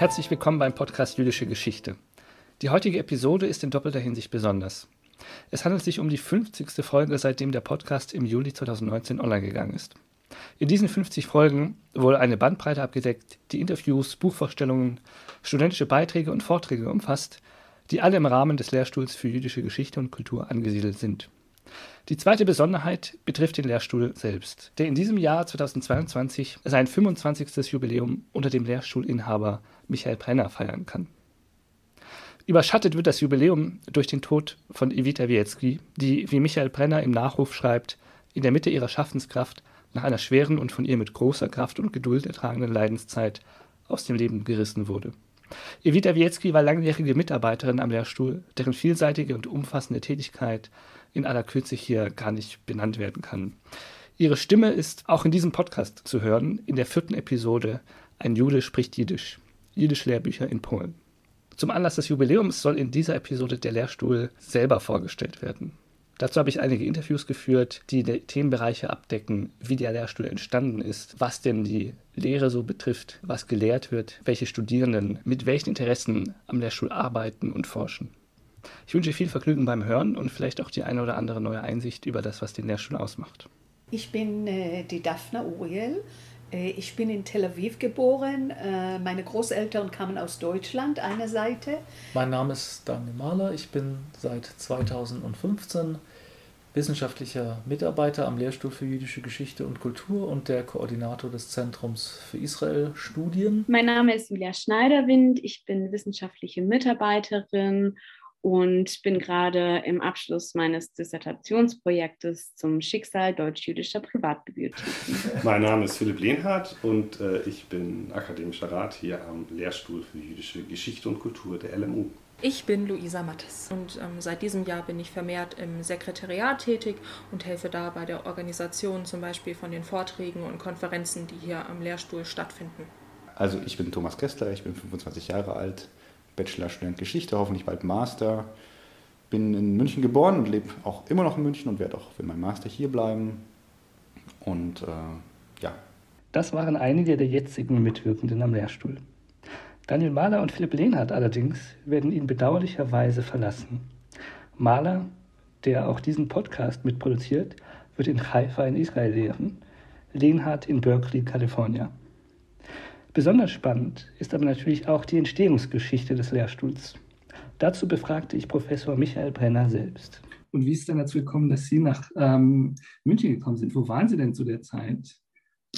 Herzlich willkommen beim Podcast Jüdische Geschichte. Die heutige Episode ist in doppelter Hinsicht besonders. Es handelt sich um die 50. Folge, seitdem der Podcast im Juli 2019 online gegangen ist. In diesen 50 Folgen wurde eine Bandbreite abgedeckt, die Interviews, Buchvorstellungen, studentische Beiträge und Vorträge umfasst, die alle im Rahmen des Lehrstuhls für jüdische Geschichte und Kultur angesiedelt sind. Die zweite Besonderheit betrifft den Lehrstuhl selbst, der in diesem Jahr 2022 sein 25. Jubiläum unter dem Lehrstuhlinhaber Michael Brenner feiern kann. Überschattet wird das Jubiläum durch den Tod von Evita Wietzki, die, wie Michael Brenner im Nachruf schreibt, in der Mitte ihrer Schaffenskraft nach einer schweren und von ihr mit großer Kraft und Geduld ertragenen Leidenszeit aus dem Leben gerissen wurde. Evita Wietzki war langjährige Mitarbeiterin am Lehrstuhl, deren vielseitige und umfassende Tätigkeit in aller Kürze hier gar nicht benannt werden kann. Ihre Stimme ist auch in diesem Podcast zu hören, in der vierten Episode Ein Jude spricht Jiddisch, Jiddisch-Lehrbücher in Polen. Zum Anlass des Jubiläums soll in dieser Episode der Lehrstuhl selber vorgestellt werden. Dazu habe ich einige Interviews geführt, die Themenbereiche abdecken, wie der Lehrstuhl entstanden ist, was denn die Lehre so betrifft, was gelehrt wird, welche Studierenden mit welchen Interessen am Lehrstuhl arbeiten und forschen. Ich wünsche viel Vergnügen beim Hören und vielleicht auch die eine oder andere neue Einsicht über das, was den Lehrstuhl ausmacht. Ich bin äh, die Daphne Uriel. Äh, ich bin in Tel Aviv geboren. Äh, meine Großeltern kamen aus Deutschland, eine Seite. Mein Name ist Daniel Mahler. Ich bin seit 2015 wissenschaftlicher Mitarbeiter am Lehrstuhl für jüdische Geschichte und Kultur und der Koordinator des Zentrums für Israel-Studien. Mein Name ist Julia Schneiderwind. Ich bin wissenschaftliche Mitarbeiterin und bin gerade im Abschluss meines Dissertationsprojektes zum Schicksal deutsch-jüdischer Privatbibliotheken. Mein Name ist Philipp Lehnhardt und äh, ich bin akademischer Rat hier am Lehrstuhl für jüdische Geschichte und Kultur der LMU. Ich bin Luisa Mattes und ähm, seit diesem Jahr bin ich vermehrt im Sekretariat tätig und helfe da bei der Organisation zum Beispiel von den Vorträgen und Konferenzen, die hier am Lehrstuhl stattfinden. Also ich bin Thomas Kessler, ich bin 25 Jahre alt, Bachelorstudent Geschichte, hoffentlich bald Master. Bin in München geboren und lebe auch immer noch in München und werde auch für meinen Master hier bleiben. Und äh, ja. Das waren einige der jetzigen Mitwirkenden am Lehrstuhl. Daniel Mahler und Philipp Lehnhardt allerdings werden ihn bedauerlicherweise verlassen. Mahler, der auch diesen Podcast mitproduziert, wird in Haifa in Israel lehren, Lehnhardt in Berkeley, Kalifornien. Besonders spannend ist aber natürlich auch die Entstehungsgeschichte des Lehrstuhls. Dazu befragte ich Professor Michael Brenner selbst. Und wie ist es denn dazu gekommen, dass Sie nach ähm, München gekommen sind? Wo waren Sie denn zu der Zeit?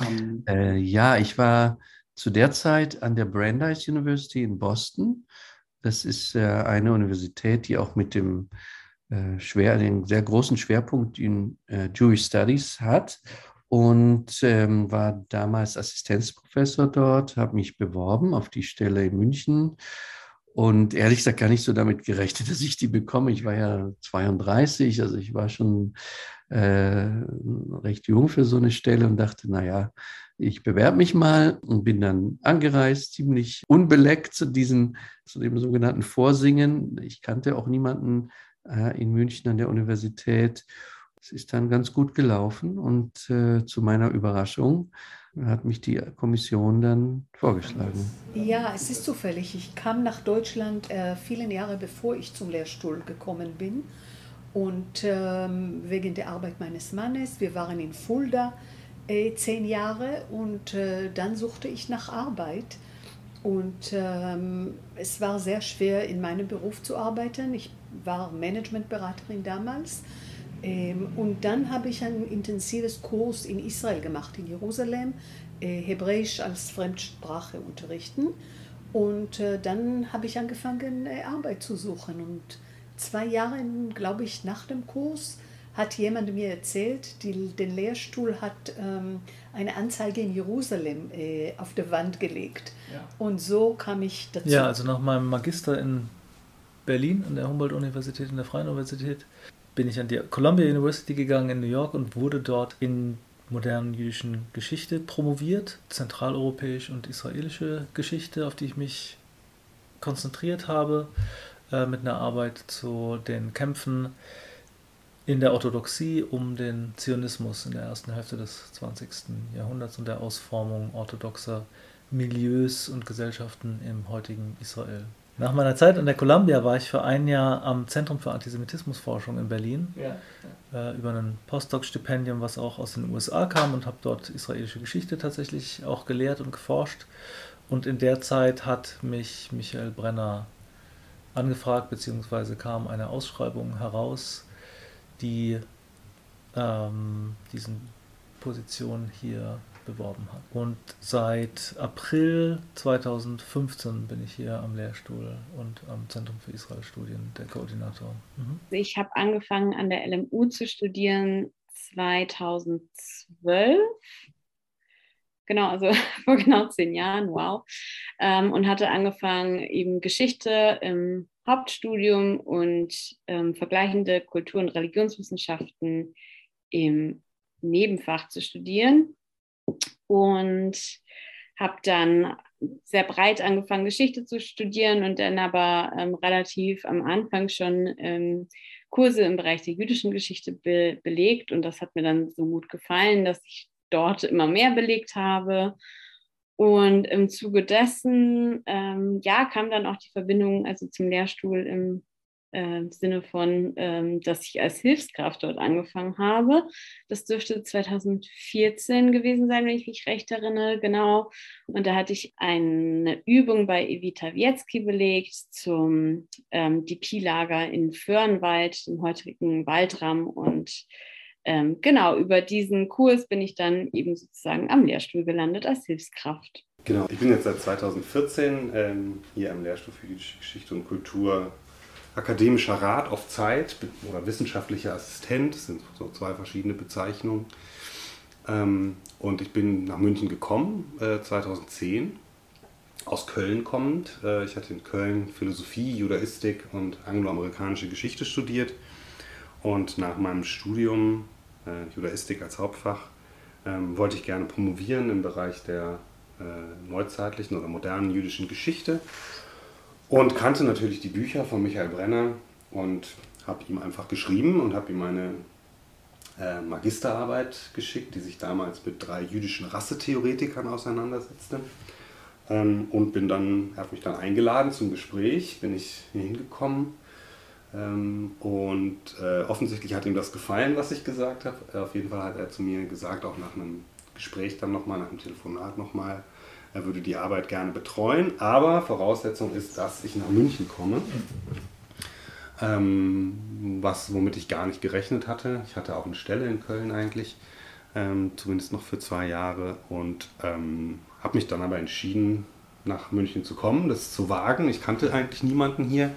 Ähm, äh, ja, ich war zu der Zeit an der Brandeis University in Boston. Das ist äh, eine Universität, die auch mit dem äh, schwer, den sehr großen Schwerpunkt in äh, Jewish Studies hat und ähm, war damals Assistenzprofessor dort, habe mich beworben auf die Stelle in München und ehrlich gesagt gar nicht so damit gerechnet, dass ich die bekomme. Ich war ja 32, also ich war schon äh, recht jung für so eine Stelle und dachte, naja, ich bewerbe mich mal und bin dann angereist, ziemlich unbeleckt zu diesem, zu dem sogenannten Vorsingen. Ich kannte auch niemanden äh, in München an der Universität es ist dann ganz gut gelaufen und äh, zu meiner Überraschung hat mich die Kommission dann vorgeschlagen. Ja, es ist zufällig. Ich kam nach Deutschland äh, viele Jahre bevor ich zum Lehrstuhl gekommen bin. Und ähm, wegen der Arbeit meines Mannes, wir waren in Fulda äh, zehn Jahre und äh, dann suchte ich nach Arbeit. Und ähm, es war sehr schwer, in meinem Beruf zu arbeiten. Ich war Managementberaterin damals ähm, und dann habe ich ein intensives Kurs in Israel gemacht, in Jerusalem, äh, Hebräisch als Fremdsprache unterrichten. Und äh, dann habe ich angefangen, äh, Arbeit zu suchen. Und zwei Jahre, glaube ich, nach dem Kurs hat jemand mir erzählt, die, den Lehrstuhl hat ähm, eine Anzeige in Jerusalem äh, auf der Wand gelegt. Ja. Und so kam ich dazu. Ja, also nach meinem Magister in Berlin an der Humboldt-Universität, in der Freien Universität, bin ich an die Columbia University gegangen in New York und wurde dort in modernen jüdischen Geschichte promoviert, zentraleuropäische und israelische Geschichte, auf die ich mich konzentriert habe, äh, mit einer Arbeit zu den Kämpfen in der Orthodoxie um den Zionismus in der ersten Hälfte des 20. Jahrhunderts und der Ausformung orthodoxer Milieus und Gesellschaften im heutigen Israel. Nach meiner Zeit an der Columbia war ich für ein Jahr am Zentrum für Antisemitismusforschung in Berlin ja, ja. Äh, über ein Postdoc-Stipendium, was auch aus den USA kam und habe dort israelische Geschichte tatsächlich auch gelehrt und geforscht. Und in der Zeit hat mich Michael Brenner angefragt, beziehungsweise kam eine Ausschreibung heraus, die ähm, diesen Position hier beworben hat. Und seit April 2015 bin ich hier am Lehrstuhl und am Zentrum für Israel-Studien der Koordinator. Mhm. Ich habe angefangen an der LMU zu studieren 2012. Genau, also vor genau zehn Jahren, wow. Ähm, und hatte angefangen, eben Geschichte im Hauptstudium und ähm, vergleichende Kultur- und Religionswissenschaften im Nebenfach zu studieren und habe dann sehr breit angefangen, Geschichte zu studieren und dann aber ähm, relativ am Anfang schon ähm, Kurse im Bereich der jüdischen Geschichte be belegt. Und das hat mir dann so gut gefallen, dass ich dort immer mehr belegt habe. Und im Zuge dessen, ähm, ja, kam dann auch die Verbindung also zum Lehrstuhl im äh, Sinne von, ähm, dass ich als Hilfskraft dort angefangen habe. Das dürfte 2014 gewesen sein, wenn ich mich recht erinnere, genau. Und da hatte ich eine Übung bei Evita Wietzki belegt zum ähm, DP-Lager in Föhrenwald, dem heutigen Waldramm. Und ähm, genau, über diesen Kurs bin ich dann eben sozusagen am Lehrstuhl gelandet als Hilfskraft. Genau, ich bin jetzt seit 2014 ähm, hier am Lehrstuhl für Geschichte und Kultur akademischer Rat auf Zeit oder wissenschaftlicher Assistent, das sind so zwei verschiedene Bezeichnungen. Ähm, und ich bin nach München gekommen, 2010, äh, aus Köln kommend. Äh, ich hatte in Köln Philosophie, Judaistik und angloamerikanische Geschichte studiert. Und nach meinem Studium, äh, Judaistik als Hauptfach, ähm, wollte ich gerne promovieren im Bereich der neuzeitlichen oder modernen jüdischen Geschichte und kannte natürlich die Bücher von Michael Brenner und habe ihm einfach geschrieben und habe ihm meine äh, Magisterarbeit geschickt, die sich damals mit drei jüdischen Rassetheoretikern auseinandersetzte. Ähm, und bin dann, habe mich dann eingeladen zum Gespräch, bin ich hier hingekommen. Ähm, und äh, offensichtlich hat ihm das gefallen, was ich gesagt habe. Auf jeden Fall hat er zu mir gesagt, auch nach einem Gespräch dann nochmal, nach einem Telefonat nochmal, er würde die Arbeit gerne betreuen, aber Voraussetzung ist, dass ich nach München komme. Ähm, was, womit ich gar nicht gerechnet hatte. Ich hatte auch eine Stelle in Köln eigentlich, ähm, zumindest noch für zwei Jahre und ähm, habe mich dann aber entschieden, nach München zu kommen, das zu wagen. Ich kannte eigentlich niemanden hier äh,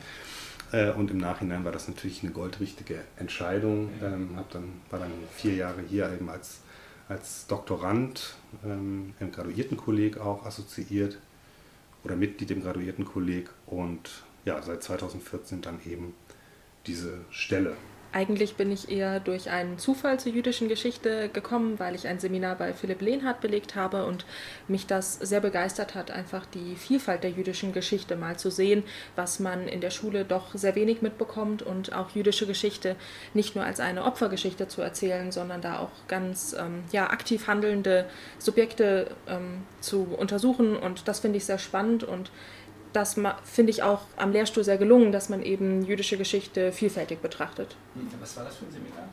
und im Nachhinein war das natürlich eine goldrichtige Entscheidung. Ähm, dann, war dann vier Jahre hier eben als als Doktorand ähm, im Graduiertenkolleg auch assoziiert oder Mitglied im Graduiertenkolleg und ja, seit 2014 dann eben diese Stelle eigentlich bin ich eher durch einen Zufall zur jüdischen Geschichte gekommen, weil ich ein Seminar bei Philipp Lehnhardt belegt habe und mich das sehr begeistert hat, einfach die Vielfalt der jüdischen Geschichte mal zu sehen, was man in der Schule doch sehr wenig mitbekommt und auch jüdische Geschichte nicht nur als eine Opfergeschichte zu erzählen, sondern da auch ganz ähm, ja, aktiv handelnde Subjekte ähm, zu untersuchen. Und das finde ich sehr spannend und das finde ich auch am Lehrstuhl sehr gelungen, dass man eben jüdische Geschichte vielfältig betrachtet. Was war das für ein Seminar?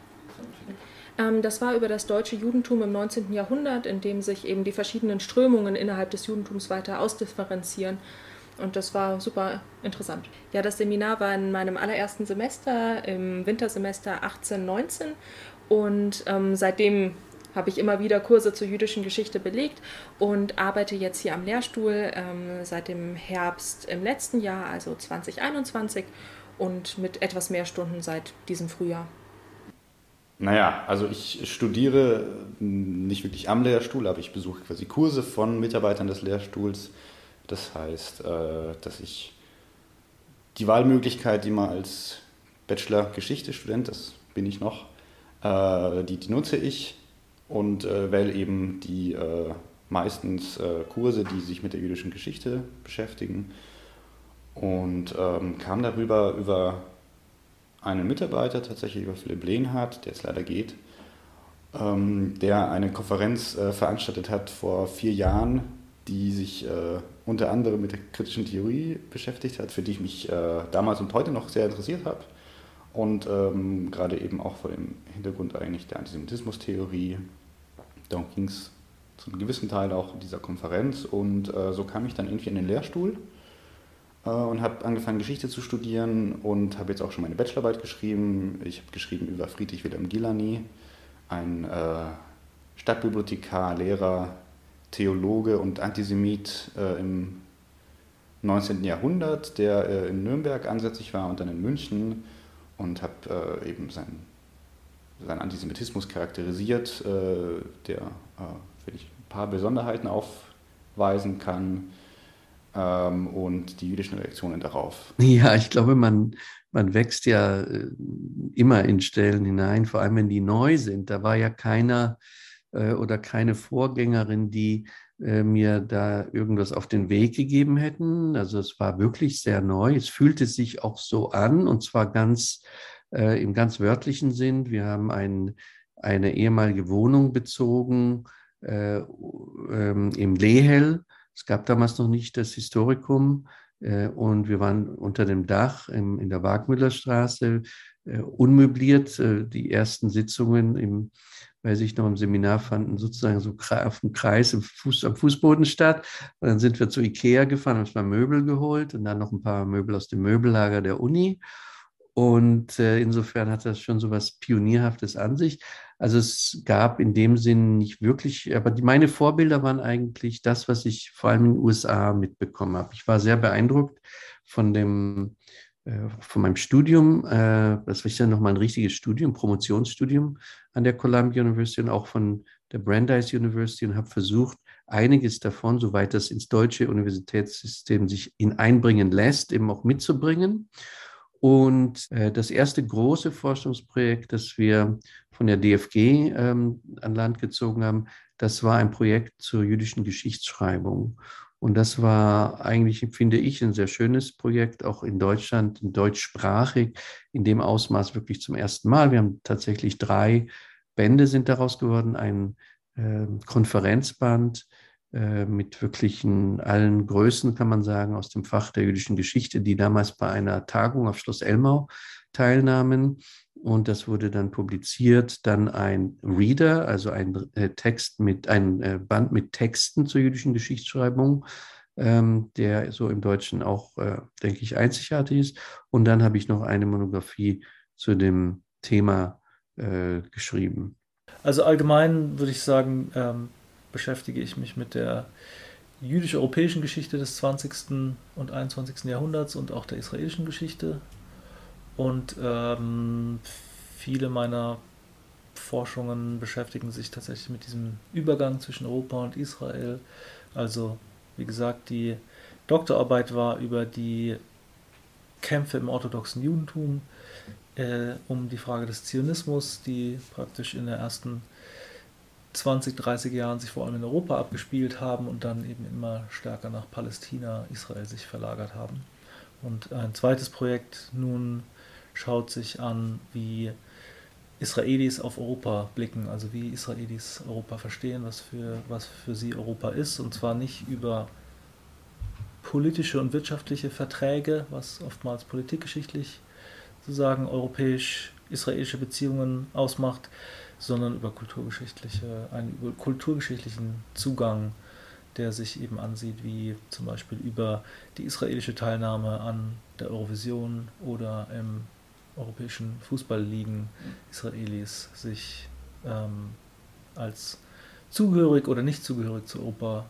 Ähm, das war über das deutsche Judentum im 19. Jahrhundert, in dem sich eben die verschiedenen Strömungen innerhalb des Judentums weiter ausdifferenzieren. Und das war super interessant. Ja, das Seminar war in meinem allerersten Semester, im Wintersemester 18, 19. Und ähm, seitdem habe ich immer wieder Kurse zur jüdischen Geschichte belegt und arbeite jetzt hier am Lehrstuhl ähm, seit dem Herbst im letzten Jahr, also 2021, und mit etwas mehr Stunden seit diesem Frühjahr. Naja, also ich studiere nicht wirklich am Lehrstuhl, aber ich besuche quasi Kurse von Mitarbeitern des Lehrstuhls. Das heißt, äh, dass ich die Wahlmöglichkeit, die man als Bachelor-Geschichte-Student, das bin ich noch, äh, die, die nutze ich und äh, wähle eben die äh, meistens äh, Kurse, die sich mit der jüdischen Geschichte beschäftigen und ähm, kam darüber über einen Mitarbeiter, tatsächlich über Philipp Lehnhardt, der es leider geht, ähm, der eine Konferenz äh, veranstaltet hat vor vier Jahren die sich äh, unter anderem mit der kritischen Theorie beschäftigt hat, für die ich mich äh, damals und heute noch sehr interessiert habe. Und ähm, gerade eben auch vor dem Hintergrund eigentlich der Antisemitismus-Theorie. Darum ging es zum gewissen Teil auch in dieser Konferenz. Und äh, so kam ich dann irgendwie in den Lehrstuhl äh, und habe angefangen, Geschichte zu studieren und habe jetzt auch schon meine Bachelorarbeit geschrieben. Ich habe geschrieben über Friedrich Wilhelm Gilani, ein äh, Stadtbibliothekar, Lehrer, Theologe und Antisemit äh, im 19. Jahrhundert, der äh, in Nürnberg ansässig war und dann in München und habe äh, eben seinen, seinen Antisemitismus charakterisiert, äh, der, äh, wenn ich ein paar Besonderheiten aufweisen kann ähm, und die jüdischen Reaktionen darauf. Ja, ich glaube, man, man wächst ja äh, immer in Stellen hinein, vor allem wenn die neu sind. Da war ja keiner äh, oder keine Vorgängerin, die äh, mir da irgendwas auf den Weg gegeben hätten. Also es war wirklich sehr neu. Es fühlte sich auch so an und zwar ganz äh, im ganz wörtlichen Sinn. Wir haben ein, eine ehemalige Wohnung bezogen äh, ähm, im Lehel. Es gab damals noch nicht das Historikum äh, und wir waren unter dem Dach im, in der Wagmüllerstraße äh, unmöbliert. die ersten Sitzungen im weiß ich noch, im Seminar fanden sozusagen so auf dem Kreis im Fuß, am Fußboden statt. Und dann sind wir zu Ikea gefahren, haben uns mal Möbel geholt und dann noch ein paar Möbel aus dem Möbellager der Uni. Und äh, insofern hat das schon so was Pionierhaftes an sich. Also es gab in dem Sinn nicht wirklich, aber die, meine Vorbilder waren eigentlich das, was ich vor allem in den USA mitbekommen habe. Ich war sehr beeindruckt von dem äh, von meinem Studium, äh, das war ja nochmal ein richtiges Studium, Promotionsstudium an der Columbia University und auch von der Brandeis University und habe versucht, einiges davon, soweit das ins deutsche Universitätssystem sich in einbringen lässt, eben auch mitzubringen. Und äh, das erste große Forschungsprojekt, das wir von der DFG ähm, an Land gezogen haben, das war ein Projekt zur jüdischen Geschichtsschreibung. Und das war eigentlich, finde ich, ein sehr schönes Projekt, auch in Deutschland, deutschsprachig, in dem Ausmaß wirklich zum ersten Mal. Wir haben tatsächlich drei Bände sind daraus geworden, ein äh, Konferenzband mit wirklichen allen Größen, kann man sagen, aus dem Fach der jüdischen Geschichte, die damals bei einer Tagung auf Schloss Elmau teilnahmen und das wurde dann publiziert. Dann ein Reader, also ein äh, Text mit, ein äh, Band mit Texten zur jüdischen Geschichtsschreibung, ähm, der so im Deutschen auch, äh, denke ich, einzigartig ist. Und dann habe ich noch eine Monographie zu dem Thema äh, geschrieben. Also allgemein würde ich sagen, ähm, beschäftige ich mich mit der jüdisch-europäischen Geschichte des 20. und 21. Jahrhunderts und auch der israelischen Geschichte und ähm, viele meiner Forschungen beschäftigen sich tatsächlich mit diesem Übergang zwischen Europa und Israel. Also, wie gesagt, die Doktorarbeit war über die Kämpfe im orthodoxen Judentum äh, um die Frage des Zionismus, die praktisch in den ersten 20, 30 Jahren sich vor allem in Europa abgespielt haben und dann eben immer stärker nach Palästina, Israel sich verlagert haben. Und ein zweites Projekt nun schaut sich an, wie Israelis auf Europa blicken, also wie Israelis Europa verstehen, was für, was für sie Europa ist, und zwar nicht über politische und wirtschaftliche Verträge, was oftmals politikgeschichtlich sozusagen europäisch-israelische Beziehungen ausmacht, sondern über kulturgeschichtliche, einen über kulturgeschichtlichen Zugang, der sich eben ansieht, wie zum Beispiel über die israelische Teilnahme an der Eurovision oder im europäischen Fußballligen Israelis sich ähm, als zugehörig oder nicht zugehörig zu Europa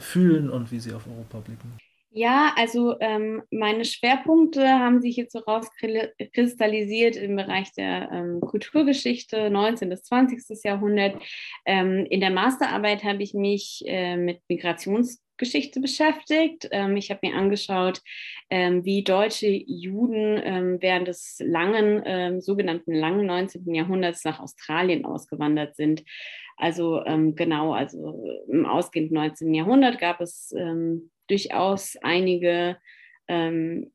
fühlen und wie sie auf Europa blicken. Ja, also ähm, meine Schwerpunkte haben sich jetzt so rauskristallisiert im Bereich der ähm, Kulturgeschichte 19. bis 20. Jahrhundert. Ähm, in der Masterarbeit habe ich mich äh, mit Migrations Geschichte beschäftigt. Ähm, ich habe mir angeschaut, ähm, wie deutsche Juden ähm, während des langen, sogenannten langen 19. Jahrhunderts nach Australien ausgewandert sind. Also genau, also im ausgehenden 19. Jahrhundert gab es durchaus einige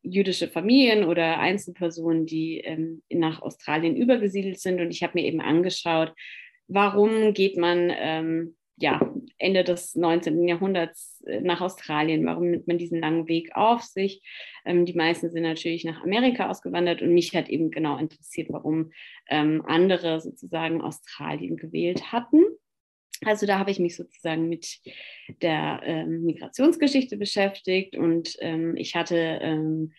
jüdische Familien oder Einzelpersonen, die nach Australien übergesiedelt sind. Und ich habe mir eben angeschaut, warum geht man ja, Ende des 19. Jahrhunderts äh, nach Australien. Warum nimmt man diesen langen Weg auf sich? Ähm, die meisten sind natürlich nach Amerika ausgewandert und mich hat eben genau interessiert, warum ähm, andere sozusagen Australien gewählt hatten. Also da habe ich mich sozusagen mit der ähm, Migrationsgeschichte beschäftigt und ähm, ich hatte ähm,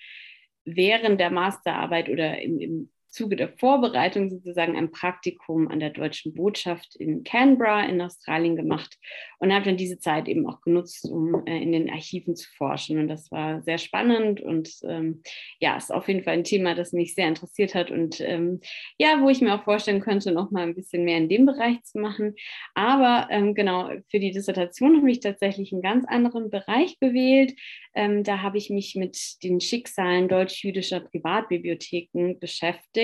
während der Masterarbeit oder im, im Zuge der Vorbereitung sozusagen ein Praktikum an der deutschen Botschaft in Canberra in Australien gemacht und habe dann diese Zeit eben auch genutzt, um äh, in den Archiven zu forschen. Und das war sehr spannend und ähm, ja, ist auf jeden Fall ein Thema, das mich sehr interessiert hat und ähm, ja, wo ich mir auch vorstellen könnte, noch mal ein bisschen mehr in dem Bereich zu machen. Aber ähm, genau, für die Dissertation habe ich tatsächlich einen ganz anderen Bereich gewählt. Ähm, da habe ich mich mit den Schicksalen deutsch-jüdischer Privatbibliotheken beschäftigt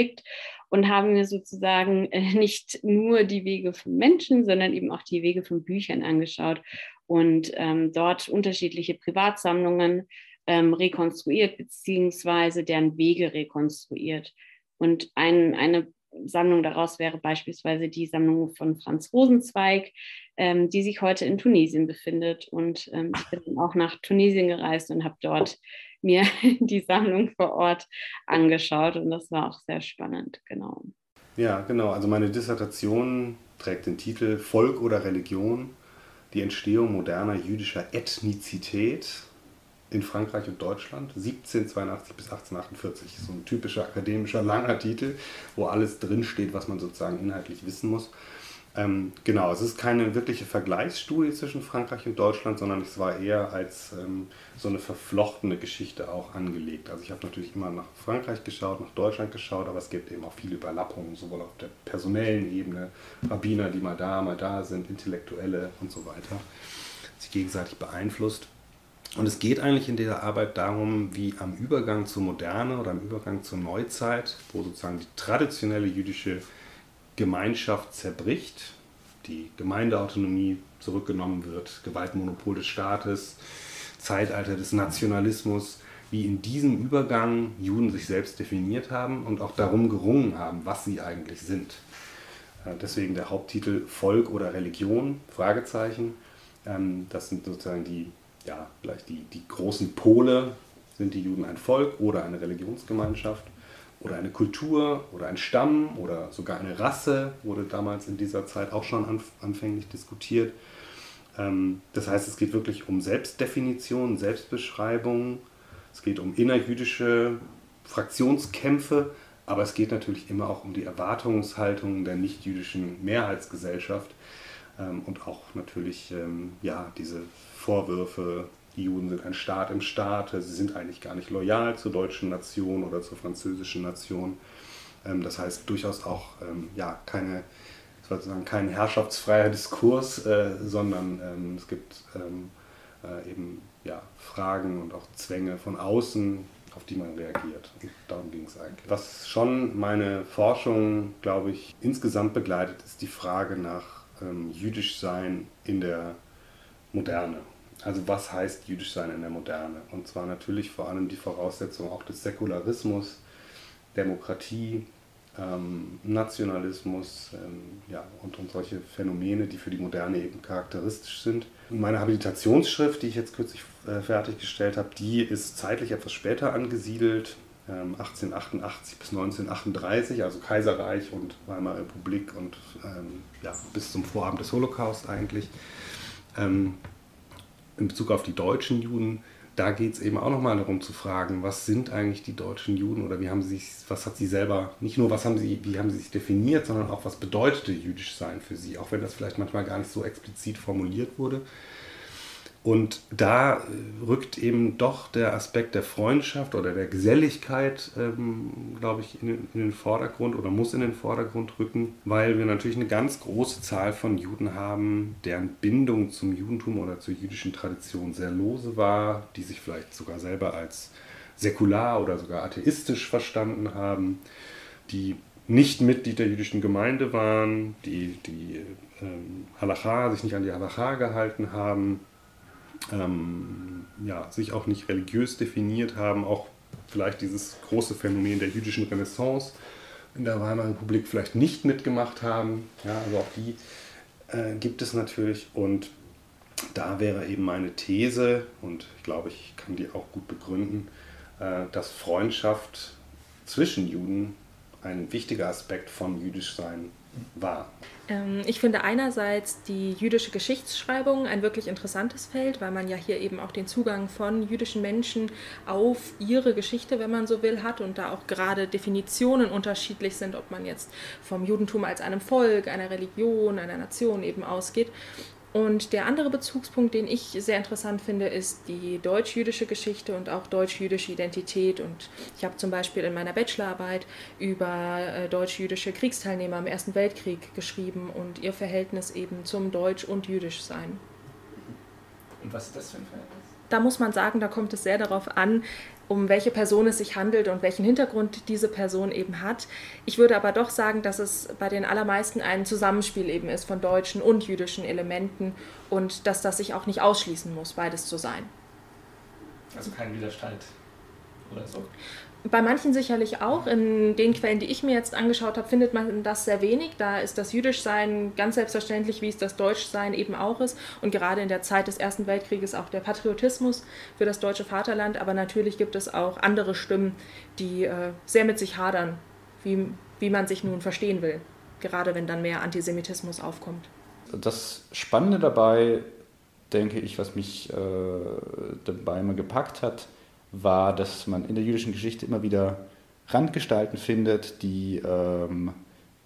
und haben mir sozusagen äh, nicht nur die Wege von Menschen, sondern eben auch die Wege von Büchern angeschaut und ähm, dort unterschiedliche Privatsammlungen ähm, rekonstruiert beziehungsweise deren Wege rekonstruiert. Und ein, eine Sammlung daraus wäre beispielsweise die Sammlung von Franz Rosenzweig, ähm, die sich heute in Tunesien befindet. Und ähm, ich bin auch nach Tunesien gereist und habe dort mir die Sammlung vor Ort angeschaut und das war auch sehr spannend, genau. Ja, genau. Also meine Dissertation trägt den Titel Volk oder Religion, die Entstehung moderner jüdischer Ethnizität in Frankreich und Deutschland, 1782 bis 1848. So ein typischer akademischer langer Titel, wo alles drinsteht, was man sozusagen inhaltlich wissen muss. Ähm, genau, es ist keine wirkliche Vergleichsstudie zwischen Frankreich und Deutschland, sondern es war eher als ähm, so eine verflochtene Geschichte auch angelegt. Also ich habe natürlich immer nach Frankreich geschaut, nach Deutschland geschaut, aber es gibt eben auch viele Überlappungen, sowohl auf der personellen Ebene, Rabbiner, die mal da, mal da sind, Intellektuelle und so weiter, sich gegenseitig beeinflusst. Und es geht eigentlich in dieser Arbeit darum, wie am Übergang zur Moderne oder am Übergang zur Neuzeit, wo sozusagen die traditionelle jüdische Gemeinschaft zerbricht, die Gemeindeautonomie zurückgenommen wird, Gewaltmonopol des Staates, Zeitalter des Nationalismus, wie in diesem Übergang Juden sich selbst definiert haben und auch darum gerungen haben, was sie eigentlich sind. Äh, deswegen der Haupttitel Volk oder Religion? Fragezeichen. Ähm, das sind sozusagen die ja, vielleicht die, die großen Pole, sind die Juden ein Volk oder eine Religionsgemeinschaft oder eine Kultur oder ein Stamm oder sogar eine Rasse, wurde damals in dieser Zeit auch schon anf anfänglich diskutiert. Ähm, das heißt, es geht wirklich um Selbstdefinition, Selbstbeschreibung, es geht um innerjüdische Fraktionskämpfe, aber es geht natürlich immer auch um die Erwartungshaltung der nichtjüdischen Mehrheitsgesellschaft ähm, und auch natürlich ähm, ja, diese Vorwürfe, die Juden sind ein Staat im Staat, sie sind eigentlich gar nicht loyal zur deutschen Nation oder zur französischen Nation. Ähm, das heißt durchaus auch ähm, ja, keine, sozusagen kein herrschaftsfreier Diskurs, äh, sondern ähm, es gibt äh, eben ja, Fragen und auch Zwänge von außen, auf die man reagiert. Und darum ging es eigentlich. Was schon meine Forschung, glaube ich, insgesamt begleitet, ist die Frage nach jüdisch sein in der Moderne. Also was heißt jüdisch sein in der Moderne? Und zwar natürlich vor allem die Voraussetzung auch des Säkularismus, Demokratie, ähm, Nationalismus ähm, ja, und, und solche Phänomene, die für die Moderne eben charakteristisch sind. Meine Habilitationsschrift, die ich jetzt kürzlich äh, fertiggestellt habe, die ist zeitlich etwas später angesiedelt, ähm, 1888 bis 1938, also Kaiserreich und Weimarer Republik und ähm, ja, bis zum Vorabend des Holocaust eigentlich. Ähm, in Bezug auf die deutschen Juden, da geht es eben auch nochmal darum zu fragen, was sind eigentlich die deutschen Juden oder wie haben sie sich, was hat sie selber, nicht nur was haben sie, wie haben sie sich definiert, sondern auch was bedeutete jüdisch sein für sie, auch wenn das vielleicht manchmal gar nicht so explizit formuliert wurde. Und da äh, rückt eben doch der Aspekt der Freundschaft oder der Geselligkeit, ähm, glaube ich, in, in, den Vordergrund oder muss in den Vordergrund rücken, weil wir natürlich eine ganz große Zahl von Juden haben, deren Bindung zum Judentum oder zur jüdischen Tradition sehr lose war, die sich vielleicht sogar selber als säkular oder sogar atheistisch verstanden haben, die nicht Mitglied der jüdischen Gemeinde waren, die die ähm, Halacha, sich nicht an die Halacha gehalten haben ähm, ja, sich auch nicht religiös definiert haben, auch vielleicht dieses große Phänomen der jüdischen Renaissance in der Weimarer Republik vielleicht nicht mitgemacht haben. Ja, also auch die äh, gibt es natürlich und da wäre eben meine These, und ich glaube, ich kann die auch gut begründen, äh, dass Freundschaft zwischen Juden ein wichtiger Aspekt von Jüdischsein war. Ähm, ich finde einerseits die jüdische Geschichtsschreibung ein wirklich interessantes Feld, weil man ja hier eben auch den Zugang von jüdischen Menschen auf ihre Geschichte, wenn man so will, hat und da auch gerade Definitionen unterschiedlich sind, ob man jetzt vom Judentum als einem Volk, einer Religion, einer Nation eben ausgeht. Und der andere Bezugspunkt, den ich sehr interessant finde, ist die deutsch-jüdische Geschichte und auch deutsch-jüdische Identität. Und ich habe zum Beispiel in meiner Bachelorarbeit über äh, deutsch-jüdische Kriegsteilnehmer im Ersten Weltkrieg geschrieben und ihr Verhältnis eben zum Deutsch- und Jüdischsein. Und was ist das für ein Verhältnis? Da muss man sagen, da kommt es sehr darauf an, um welche Person es sich handelt und welchen Hintergrund diese Person eben hat. Ich würde aber doch sagen, dass es bei den allermeisten ein Zusammenspiel eben ist von deutschen und jüdischen Elementen und dass das sich auch nicht ausschließen muss, beides zu sein. Also kein Widerstreit oder so. Bei manchen sicherlich auch. In den Quellen, die ich mir jetzt angeschaut habe, findet man das sehr wenig. Da ist das Jüdischsein ganz selbstverständlich, wie es das Deutschsein eben auch ist. Und gerade in der Zeit des Ersten Weltkrieges auch der Patriotismus für das deutsche Vaterland. Aber natürlich gibt es auch andere Stimmen, die äh, sehr mit sich hadern, wie, wie man sich nun verstehen will. Gerade wenn dann mehr Antisemitismus aufkommt. Das Spannende dabei, denke ich, was mich äh, dabei immer gepackt hat, war, dass man in der jüdischen Geschichte immer wieder Randgestalten findet, die ähm,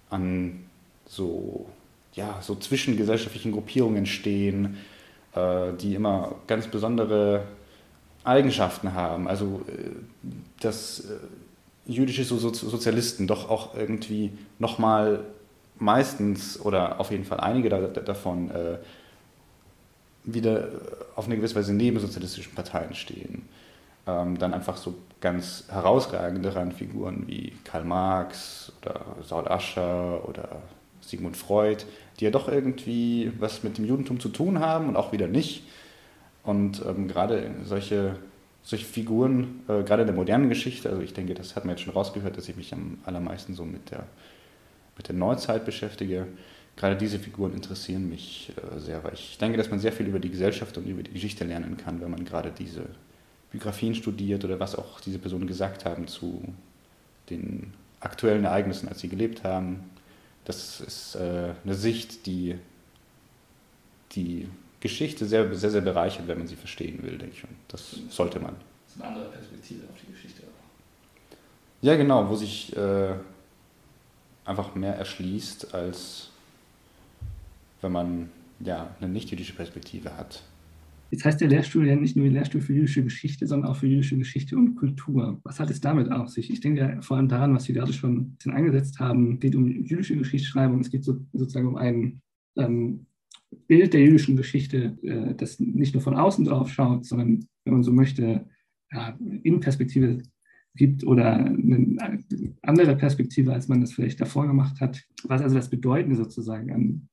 an so, ja, so zwischengesellschaftlichen Gruppierungen stehen, äh, die immer ganz besondere Eigenschaften haben. Also äh, dass äh, jüdische so Sozialisten doch auch irgendwie nochmal meistens oder auf jeden Fall einige da, davon äh, wieder auf eine gewisse Weise neben sozialistischen Parteien stehen ähm, dann einfach so ganz herausragende Randfiguren wie Karl Marx oder Saul Ascher oder Sigmund Freud, die ja doch irgendwie was mit dem Judentum zu tun haben und auch wieder nicht. Und ähm, gerade solche, solche Figuren, äh, gerade in der modernen Geschichte, also ich denke, das hat man jetzt schon rausgehört, dass ich mich am allermeisten so mit der, mit der Neuzeit beschäftige. Gerade diese Figuren interessieren mich äh, sehr, weil ich denke, dass man sehr viel über die Gesellschaft und über die Geschichte lernen kann, wenn man gerade diese Biografien studiert oder was auch diese Personen gesagt haben zu den aktuellen Ereignissen, als sie gelebt haben. Das ist äh, eine Sicht, die die Geschichte sehr, sehr, sehr bereichert, wenn man sie verstehen will, denke ich. Und das sollte man. Das ist eine andere Perspektive auf die Geschichte. Ja, genau, wo sich äh, einfach mehr erschließt, als wenn man ja, eine nicht-jüdische Perspektive hat. Jetzt heißt der Lehrstuhl ja nicht nur Lehrstuhl für jüdische Geschichte, sondern auch für jüdische Geschichte und Kultur. Was hat es damit auf sich? Ich denke ja vor allem daran, was Sie gerade schon eingesetzt haben. Es geht um jüdische Geschichtsschreibung, es geht so, sozusagen um ein ähm, Bild der jüdischen Geschichte, äh, das nicht nur von außen drauf schaut, sondern, wenn man so möchte, ja, Innenperspektive gibt oder eine andere Perspektive, als man das vielleicht davor gemacht hat. Was also das Bedeutende sozusagen an,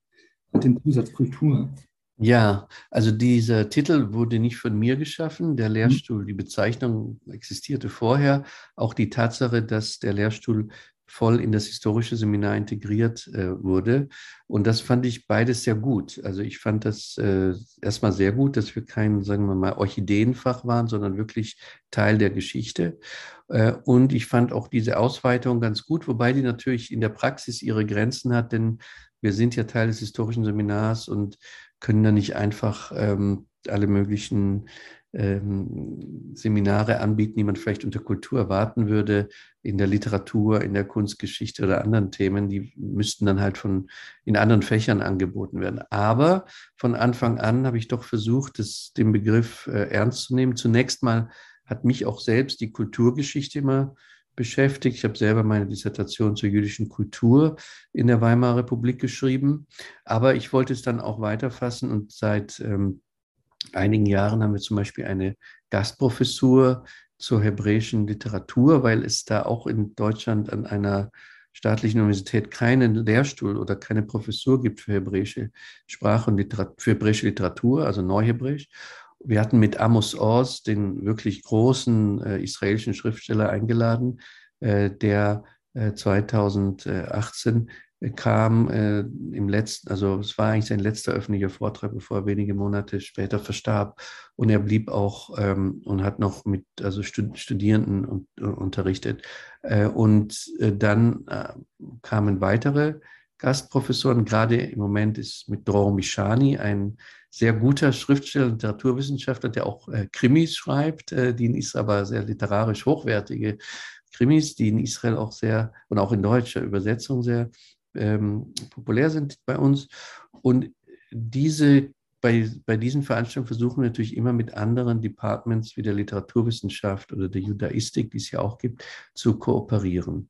an den Zusatz Kultur? Ja, also dieser Titel wurde nicht von mir geschaffen. Der mhm. Lehrstuhl, die Bezeichnung existierte vorher. Auch die Tatsache, dass der Lehrstuhl voll in das historische Seminar integriert äh, wurde. Und das fand ich beides sehr gut. Also ich fand das äh, erstmal sehr gut, dass wir kein, sagen wir mal, Orchideenfach waren, sondern wirklich Teil der Geschichte. Äh, und ich fand auch diese Ausweitung ganz gut, wobei die natürlich in der Praxis ihre Grenzen hat, denn wir sind ja Teil des historischen Seminars und können da nicht einfach ähm, alle möglichen ähm, Seminare anbieten, die man vielleicht unter Kultur erwarten würde, in der Literatur, in der Kunstgeschichte oder anderen Themen. Die müssten dann halt von in anderen Fächern angeboten werden. Aber von Anfang an habe ich doch versucht, das, den Begriff äh, ernst zu nehmen. Zunächst mal hat mich auch selbst die Kulturgeschichte immer beschäftigt. Ich habe selber meine Dissertation zur jüdischen Kultur in der Weimarer Republik geschrieben, aber ich wollte es dann auch weiterfassen und seit ähm, einigen Jahren haben wir zum Beispiel eine Gastprofessur zur hebräischen Literatur, weil es da auch in Deutschland an einer staatlichen Universität keinen Lehrstuhl oder keine Professur gibt für hebräische Sprache und Literatur, für hebräische Literatur, also Neuhebräisch. Wir hatten mit Amos Oz den wirklich großen äh, israelischen Schriftsteller eingeladen, äh, der äh, 2018 kam äh, im letzten, also es war eigentlich sein letzter öffentlicher Vortrag, bevor er wenige Monate später verstarb. Und er blieb auch ähm, und hat noch mit also Stud Studierenden und, uh, unterrichtet. Äh, und äh, dann äh, kamen weitere Gastprofessoren. Gerade im Moment ist mit Dror Mishani ein sehr guter Schriftsteller, Literaturwissenschaftler, der auch äh, Krimis schreibt, äh, die in Israel aber sehr literarisch hochwertige Krimis, die in Israel auch sehr und auch in deutscher Übersetzung sehr ähm, populär sind bei uns. Und diese, bei, bei diesen Veranstaltungen versuchen wir natürlich immer mit anderen Departments wie der Literaturwissenschaft oder der Judaistik, die es ja auch gibt, zu kooperieren.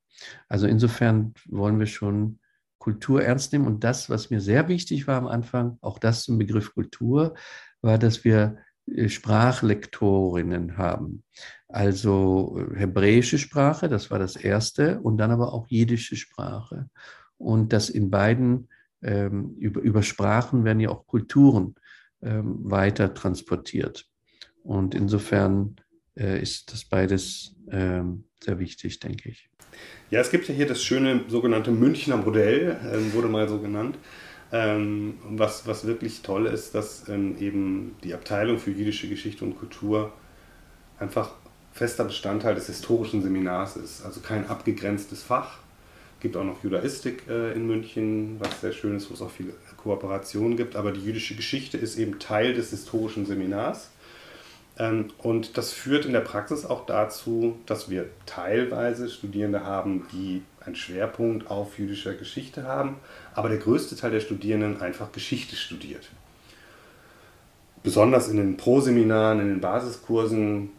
Also insofern wollen wir schon Kultur ernst nehmen. Und das, was mir sehr wichtig war am Anfang, auch das zum Begriff Kultur, war, dass wir äh, Sprachlektorinnen haben. Also äh, hebräische Sprache, das war das erste, und dann aber auch jiddische Sprache und dass in beiden ähm, über, über Sprachen werden ja auch Kulturen ähm, weiter transportiert. Und insofern äh, ist das beides ähm, sehr wichtig, denke ich. Ja, es gibt ja hier das schöne sogenannte Münchner Modell, äh, wurde mal so genannt. Ähm, was, was wirklich toll ist, dass ähm, eben die Abteilung für jüdische Geschichte und Kultur einfach fester Bestandteil des historischen Seminars ist. Also kein abgegrenztes Fach, gibt auch noch Judaistik äh, in München, was sehr schön ist, wo es auch viele Kooperationen gibt. Aber die jüdische Geschichte ist eben Teil des historischen Seminars. Ähm, und das führt in der Praxis auch dazu, dass wir teilweise Studierende haben, die einen Schwerpunkt auf jüdischer Geschichte haben, aber der größte Teil der Studierenden einfach Geschichte studiert. Besonders in den Pro-Seminaren, in den Basiskursen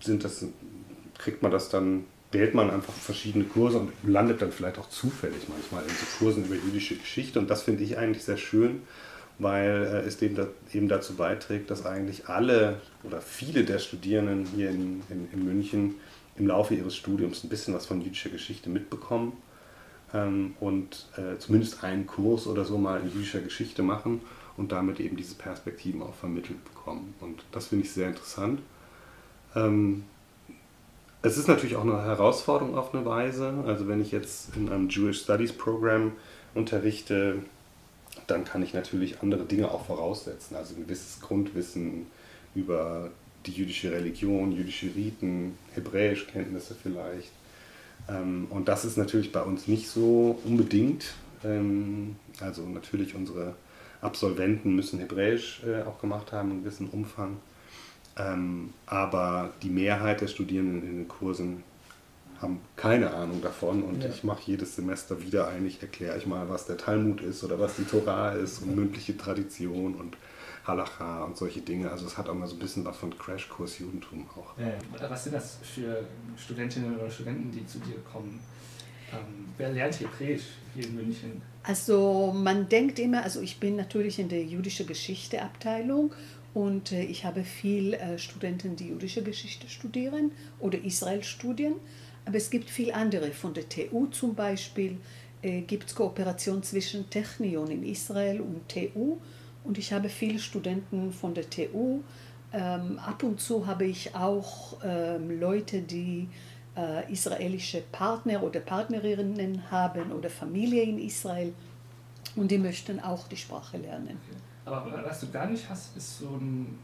sind das, kriegt man das dann wählt man einfach verschiedene Kurse und landet dann vielleicht auch zufällig manchmal in so Kursen über jüdische Geschichte. Und das finde ich eigentlich sehr schön, weil äh, es dem eben dazu beiträgt, dass eigentlich alle oder viele der Studierenden hier in, in, in, München im Laufe ihres Studiums ein bisschen was von jüdischer Geschichte mitbekommen ähm, und äh, zumindest einen Kurs oder so mal in jüdischer Geschichte machen und damit eben diese Perspektiven auch vermittelt bekommen. Und das finde ich sehr interessant. Ähm, es ist natürlich auch eine Herausforderung auf eine Weise. Also wenn ich jetzt in einem Jewish Studies Program unterrichte, dann kann ich natürlich andere Dinge auch voraussetzen. Also ein gewisses Grundwissen über die jüdische Religion, jüdische Riten, Hebräischkenntnisse vielleicht. Ähm, und das ist natürlich bei uns nicht so unbedingt. Ähm, also natürlich unsere Absolventen müssen Hebräisch äh, auch gemacht haben, in gewissem Umfang. Ähm, aber die Mehrheit der Studierenden in den Kursen haben keine Ahnung davon und ja. ich mache jedes Semester wieder eigentlich, erkläre ich mal, was der Talmud ist oder was die Torah ist und mündliche Tradition und Halacha und solche Dinge. Also es hat auch mal so ein bisschen was von Crashkurs Judentum auch. Ja, was sind das für Studentinnen oder Studenten, die zu dir kommen? Ähm, wer lernt Hebräisch hier in München? Also man denkt immer, also ich bin natürlich in der jüdischen Geschichte Abteilung und äh, ich habe viel äh, Studenten, die jüdische Geschichte studieren oder Israel studieren. Aber es gibt viel andere. Von der TU zum Beispiel äh, gibt es Kooperation zwischen Technion in Israel und TU. Und ich habe viele Studenten von der TU. Ähm, ab und zu habe ich auch ähm, Leute, die äh, israelische Partner oder Partnerinnen haben oder Familie in Israel. Und die möchten auch die Sprache lernen. Okay. Aber was du gar nicht hast, ist so ein,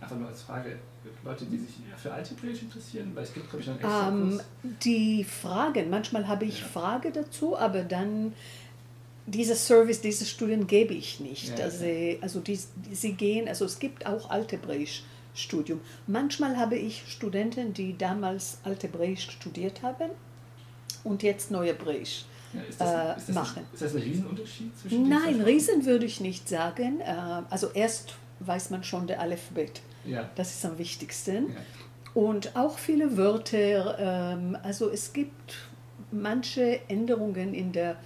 einfach nur als Frage, Leute, die sich für Altebridge interessieren, weil es gibt, glaube ich, einen extra ähm, Die Fragen, manchmal habe ich ja. Frage dazu, aber dann dieser Service, diese Studien gebe ich nicht. Ja, also, also die, sie gehen, also es gibt auch Altebräisch Studium. Manchmal habe ich Studenten, die damals Altebräisch studiert haben und jetzt Neuebräisch ja, ist, das, äh, ist, das, machen. Ist das ein Riesenunterschied zwischen Nein, Riesen würde ich nicht sagen. Äh, also erst weiß man schon der Alphabet. Ja. Das ist am wichtigsten. Ja. Und auch viele Wörter. Ähm, also es gibt manche Änderungen in der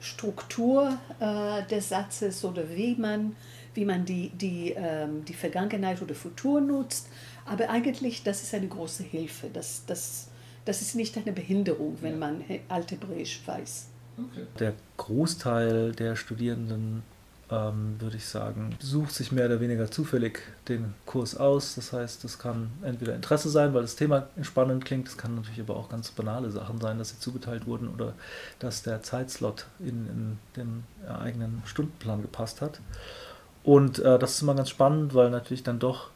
Struktur äh, des Satzes oder wie man, wie man die, die, ähm, die Vergangenheit oder Futur nutzt. Aber eigentlich, das ist eine große Hilfe. Das, das, das ist nicht eine Behinderung, wenn man Althebräisch weiß. Okay. Der Großteil der Studierenden ähm, würde ich sagen, sucht sich mehr oder weniger zufällig den Kurs aus. Das heißt, das kann entweder Interesse sein, weil das Thema entspannend klingt, es kann natürlich aber auch ganz banale Sachen sein, dass sie zugeteilt wurden oder dass der Zeitslot in, in den eigenen Stundenplan gepasst hat. Und äh, das ist immer ganz spannend, weil natürlich dann doch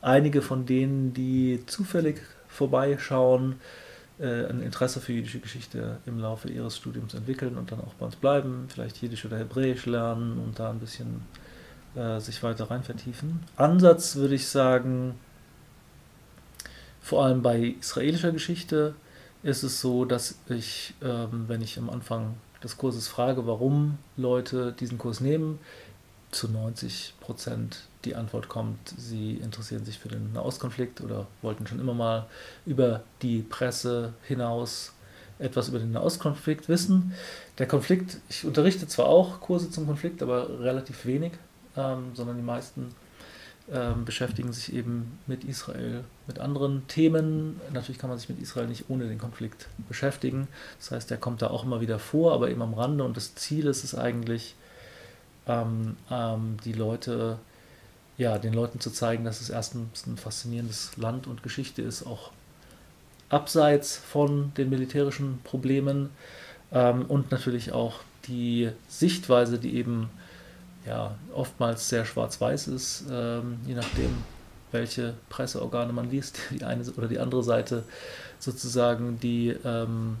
einige von denen, die zufällig vorbeischauen, äh, ein Interesse für jüdische Geschichte im Laufe ihres Studiums entwickeln und dann auch bei uns bleiben, vielleicht Jiddisch oder Hebräisch lernen und da ein bisschen äh, sich weiter rein vertiefen. Ansatz würde ich sagen, vor allem bei israelischer Geschichte ist es so, dass ich, ähm, wenn ich am Anfang des Kurses frage, warum Leute diesen Kurs nehmen, zu 90 Prozent die Antwort kommt, sie interessieren sich für den Nahostkonflikt oder wollten schon immer mal über die Presse hinaus etwas über den Nahostkonflikt wissen. Der Konflikt, ich unterrichte zwar auch Kurse zum Konflikt, aber relativ wenig, ähm, sondern die meisten ähm, beschäftigen sich eben mit Israel, mit anderen Themen. Natürlich kann man sich mit Israel nicht ohne den Konflikt beschäftigen. Das heißt, der kommt da auch immer wieder vor, aber eben am Rande. Und das Ziel ist es eigentlich, ähm, ähm, die Leute, ja, den Leuten zu zeigen, dass es erstens ein faszinierendes Land und Geschichte ist, auch abseits von den militärischen Problemen ähm, und natürlich auch die Sichtweise, die eben ja, oftmals sehr schwarz-weiß ist, ähm, je nachdem, welche Presseorgane man liest, die eine oder die andere Seite sozusagen die ähm,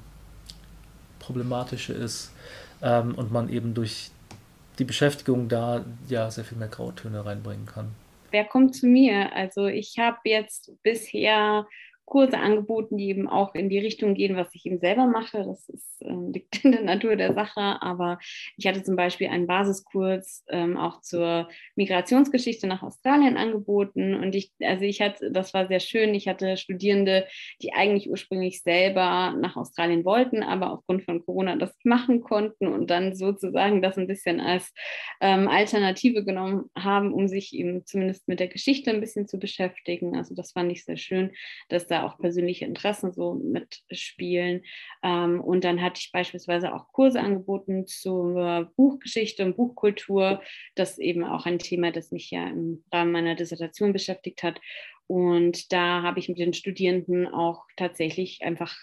problematische ist ähm, und man eben durch die Beschäftigung da ja sehr viel mehr Grautöne reinbringen kann. Wer kommt zu mir? Also ich habe jetzt bisher Kurse angeboten, die eben auch in die Richtung gehen, was ich eben selber mache. Das ist, äh, liegt in der Natur der Sache. Aber ich hatte zum Beispiel einen Basiskurs ähm, auch zur Migrationsgeschichte nach Australien angeboten. Und ich, also ich hatte, das war sehr schön. Ich hatte Studierende, die eigentlich ursprünglich selber nach Australien wollten, aber aufgrund von Corona das machen konnten und dann sozusagen das ein bisschen als ähm, Alternative genommen haben, um sich eben zumindest mit der Geschichte ein bisschen zu beschäftigen. Also das fand ich sehr schön, dass da auch persönliche Interessen so mitspielen. Ähm, und dann hatte ich beispielsweise auch Kurse angeboten zur Buchgeschichte und Buchkultur. Das eben auch ein Thema, das mich ja im Rahmen meiner Dissertation beschäftigt hat. Und da habe ich mit den Studierenden auch tatsächlich einfach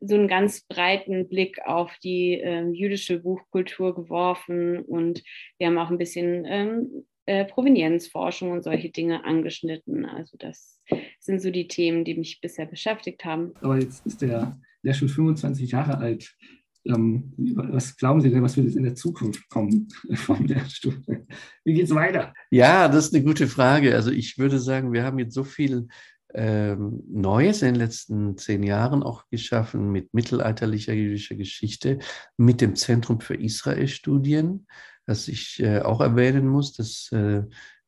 so einen ganz breiten Blick auf die äh, jüdische Buchkultur geworfen und wir haben auch ein bisschen ähm, äh, Provenienzforschung und solche Dinge angeschnitten. Also das sind so die Themen, die mich bisher beschäftigt haben. Aber jetzt ist der, der schon 25 Jahre alt. Ähm, was glauben Sie denn, was wird jetzt in der Zukunft kommen vom Lehrstuhl? Wie geht es weiter? Ja, das ist eine gute Frage. Also ich würde sagen, wir haben jetzt so viel ähm, Neues in den letzten zehn Jahren auch geschaffen mit mittelalterlicher jüdischer Geschichte, mit dem Zentrum für Israel-Studien, das ich äh, auch erwähnen muss, das äh,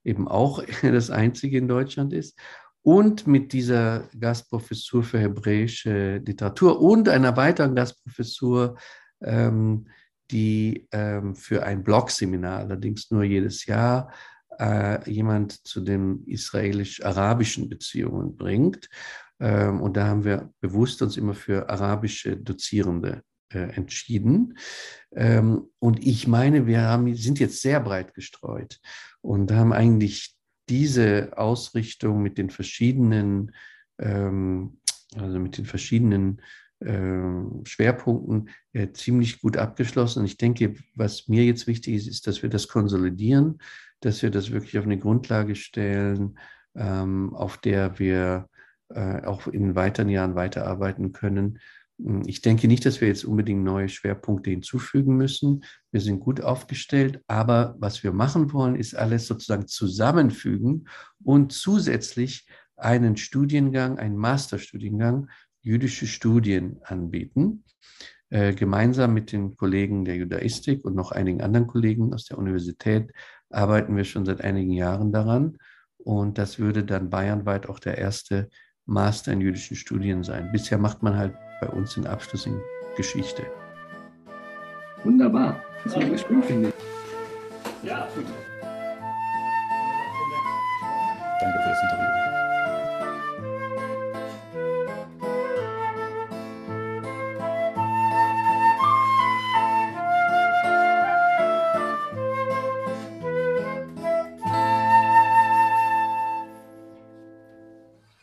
eben auch das einzige in Deutschland ist und mit dieser Gastprofessur für hebräische Literatur und einer weiteren Gastprofessur, ähm, die ähm, für ein Blogseminar, allerdings nur jedes Jahr, äh, jemand zu den israelisch-arabischen Beziehungen bringt. Ähm, und da haben wir bewusst uns immer für arabische Dozierende äh, entschieden. Ähm, und ich meine, wir haben, sind jetzt sehr breit gestreut und haben eigentlich diese Ausrichtung mit den verschiedenen, ähm, also mit den verschiedenen äh, Schwerpunkten äh, ziemlich gut abgeschlossen. Und ich denke, was mir jetzt wichtig ist, ist, dass wir das konsolidieren, dass wir das wirklich auf eine Grundlage stellen, ähm, auf der wir äh, auch in weiteren Jahren weiterarbeiten können. Hm, ich denke nicht, dass wir jetzt unbedingt neue Schwerpunkte hinzufügen müssen. Wir sind gut aufgestellt, aber was wir machen wollen, ist alles sozusagen zusammenfügen und zusätzlich einen Studiengang, einen Masterstudiengang jüdische Studien anbieten. Äh, gemeinsam mit den Kollegen der Judaistik und noch einigen anderen Kollegen aus der Universität arbeiten wir schon seit einigen Jahren daran. Und das würde dann bayernweit auch der erste Master in jüdischen Studien sein. Bisher macht man halt bei uns den Abschluss in Geschichte. Wunderbar. Das war echt gut, finde ich. Ja, gut. Danke für das Interview.